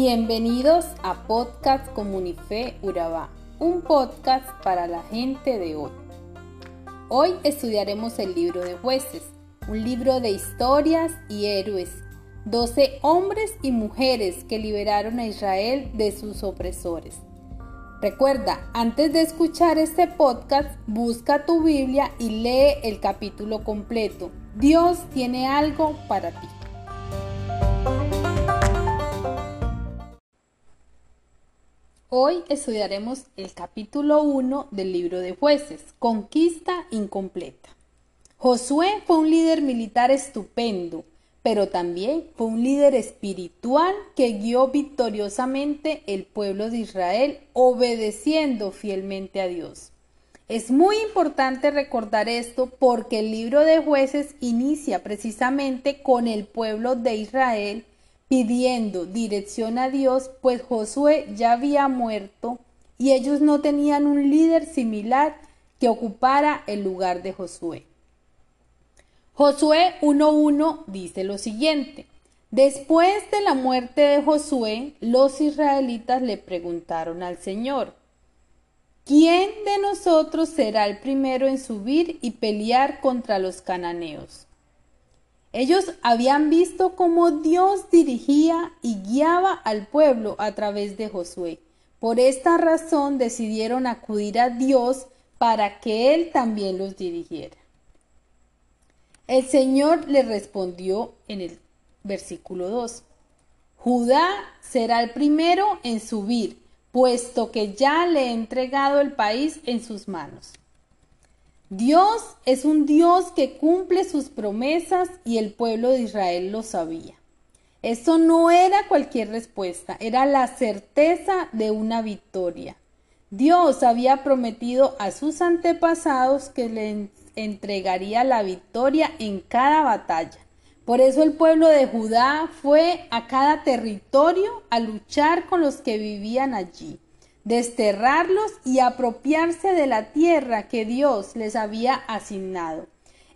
Bienvenidos a Podcast Comunife Urabá, un podcast para la gente de hoy. Hoy estudiaremos el libro de jueces, un libro de historias y héroes, 12 hombres y mujeres que liberaron a Israel de sus opresores. Recuerda, antes de escuchar este podcast, busca tu Biblia y lee el capítulo completo. Dios tiene algo para ti. Hoy estudiaremos el capítulo 1 del libro de jueces, Conquista incompleta. Josué fue un líder militar estupendo, pero también fue un líder espiritual que guió victoriosamente el pueblo de Israel obedeciendo fielmente a Dios. Es muy importante recordar esto porque el libro de jueces inicia precisamente con el pueblo de Israel pidiendo dirección a Dios, pues Josué ya había muerto y ellos no tenían un líder similar que ocupara el lugar de Josué. Josué 1.1 dice lo siguiente. Después de la muerte de Josué, los israelitas le preguntaron al Señor, ¿quién de nosotros será el primero en subir y pelear contra los cananeos? Ellos habían visto cómo Dios dirigía y guiaba al pueblo a través de Josué. Por esta razón decidieron acudir a Dios para que Él también los dirigiera. El Señor le respondió en el versículo 2. Judá será el primero en subir, puesto que ya le he entregado el país en sus manos. Dios es un Dios que cumple sus promesas y el pueblo de Israel lo sabía. Esto no era cualquier respuesta, era la certeza de una victoria. Dios había prometido a sus antepasados que le entregaría la victoria en cada batalla. Por eso el pueblo de Judá fue a cada territorio a luchar con los que vivían allí desterrarlos y apropiarse de la tierra que Dios les había asignado.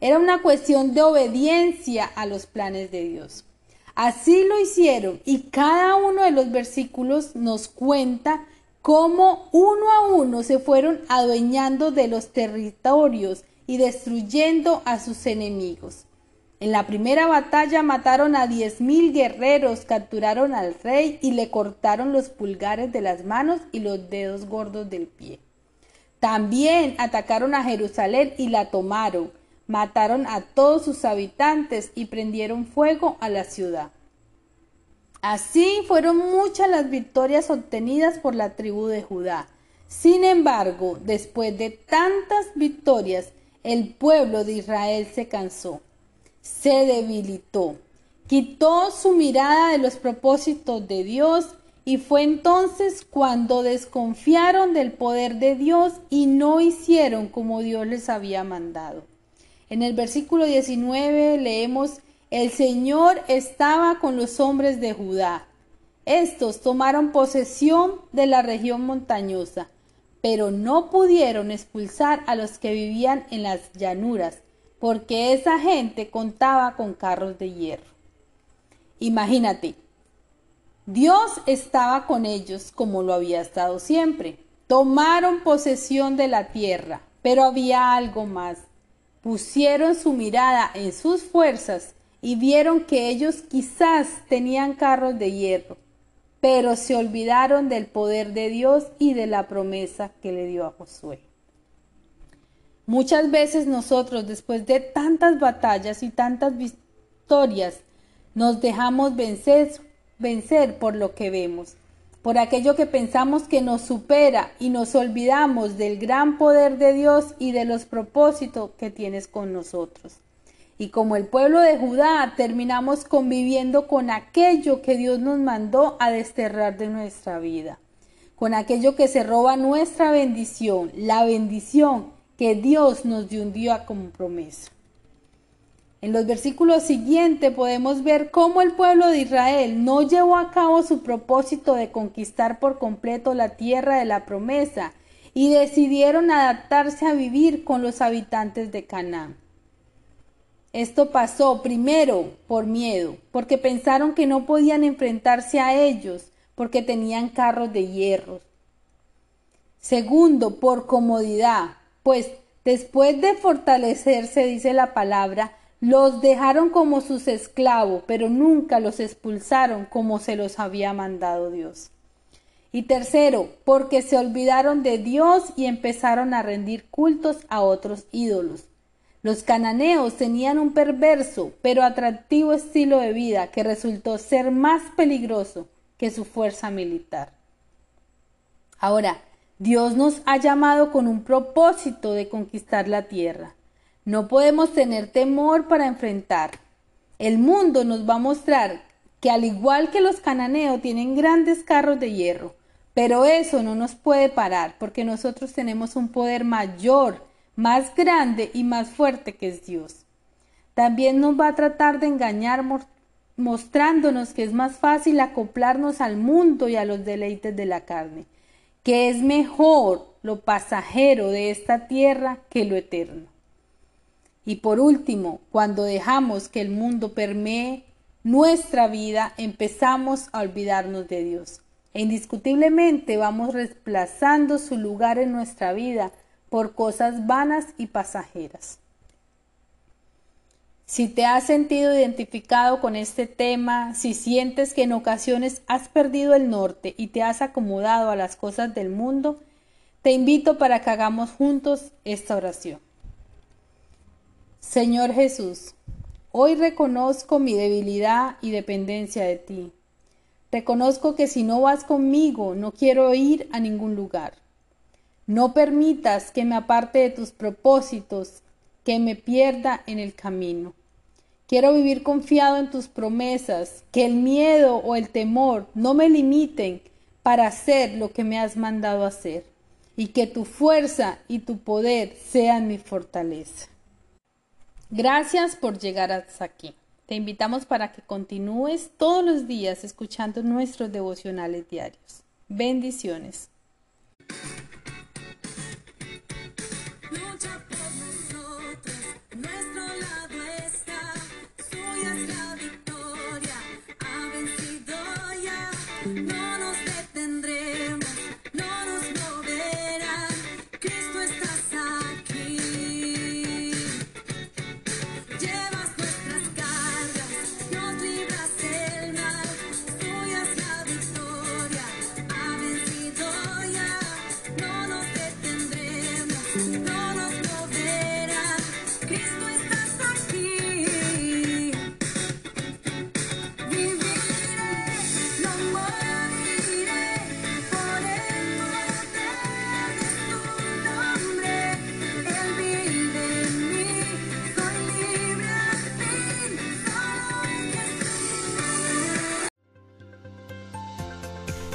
Era una cuestión de obediencia a los planes de Dios. Así lo hicieron y cada uno de los versículos nos cuenta cómo uno a uno se fueron adueñando de los territorios y destruyendo a sus enemigos. En la primera batalla mataron a diez mil guerreros, capturaron al rey y le cortaron los pulgares de las manos y los dedos gordos del pie. También atacaron a Jerusalén y la tomaron, mataron a todos sus habitantes y prendieron fuego a la ciudad. Así fueron muchas las victorias obtenidas por la tribu de Judá. Sin embargo, después de tantas victorias, el pueblo de Israel se cansó se debilitó, quitó su mirada de los propósitos de Dios y fue entonces cuando desconfiaron del poder de Dios y no hicieron como Dios les había mandado. En el versículo 19 leemos, el Señor estaba con los hombres de Judá. Estos tomaron posesión de la región montañosa, pero no pudieron expulsar a los que vivían en las llanuras, porque esa gente contaba con carros de hierro. Imagínate, Dios estaba con ellos como lo había estado siempre. Tomaron posesión de la tierra, pero había algo más. Pusieron su mirada en sus fuerzas y vieron que ellos quizás tenían carros de hierro, pero se olvidaron del poder de Dios y de la promesa que le dio a Josué. Muchas veces nosotros, después de tantas batallas y tantas victorias, nos dejamos vencer, vencer por lo que vemos, por aquello que pensamos que nos supera y nos olvidamos del gran poder de Dios y de los propósitos que tienes con nosotros. Y como el pueblo de Judá terminamos conviviendo con aquello que Dios nos mandó a desterrar de nuestra vida, con aquello que se roba nuestra bendición, la bendición que Dios nos dio día como promesa. En los versículos siguientes podemos ver cómo el pueblo de Israel no llevó a cabo su propósito de conquistar por completo la tierra de la promesa y decidieron adaptarse a vivir con los habitantes de Canaán. Esto pasó primero por miedo, porque pensaron que no podían enfrentarse a ellos, porque tenían carros de hierro. Segundo, por comodidad, pues después de fortalecerse, dice la palabra, los dejaron como sus esclavos, pero nunca los expulsaron como se los había mandado Dios. Y tercero, porque se olvidaron de Dios y empezaron a rendir cultos a otros ídolos. Los cananeos tenían un perverso pero atractivo estilo de vida que resultó ser más peligroso que su fuerza militar. Ahora, Dios nos ha llamado con un propósito de conquistar la tierra. No podemos tener temor para enfrentar. El mundo nos va a mostrar que al igual que los cananeos tienen grandes carros de hierro, pero eso no nos puede parar porque nosotros tenemos un poder mayor, más grande y más fuerte que es Dios. También nos va a tratar de engañar mostrándonos que es más fácil acoplarnos al mundo y a los deleites de la carne, que es mejor lo pasajero de esta tierra que lo eterno. Y por último, cuando dejamos que el mundo permee nuestra vida, empezamos a olvidarnos de Dios. E indiscutiblemente vamos reemplazando su lugar en nuestra vida por cosas vanas y pasajeras. Si te has sentido identificado con este tema, si sientes que en ocasiones has perdido el norte y te has acomodado a las cosas del mundo, te invito para que hagamos juntos esta oración. Señor Jesús, hoy reconozco mi debilidad y dependencia de ti. Reconozco que si no vas conmigo no quiero ir a ningún lugar. No permitas que me aparte de tus propósitos, que me pierda en el camino. Quiero vivir confiado en tus promesas, que el miedo o el temor no me limiten para hacer lo que me has mandado hacer, y que tu fuerza y tu poder sean mi fortaleza. Gracias por llegar hasta aquí. Te invitamos para que continúes todos los días escuchando nuestros devocionales diarios. Bendiciones.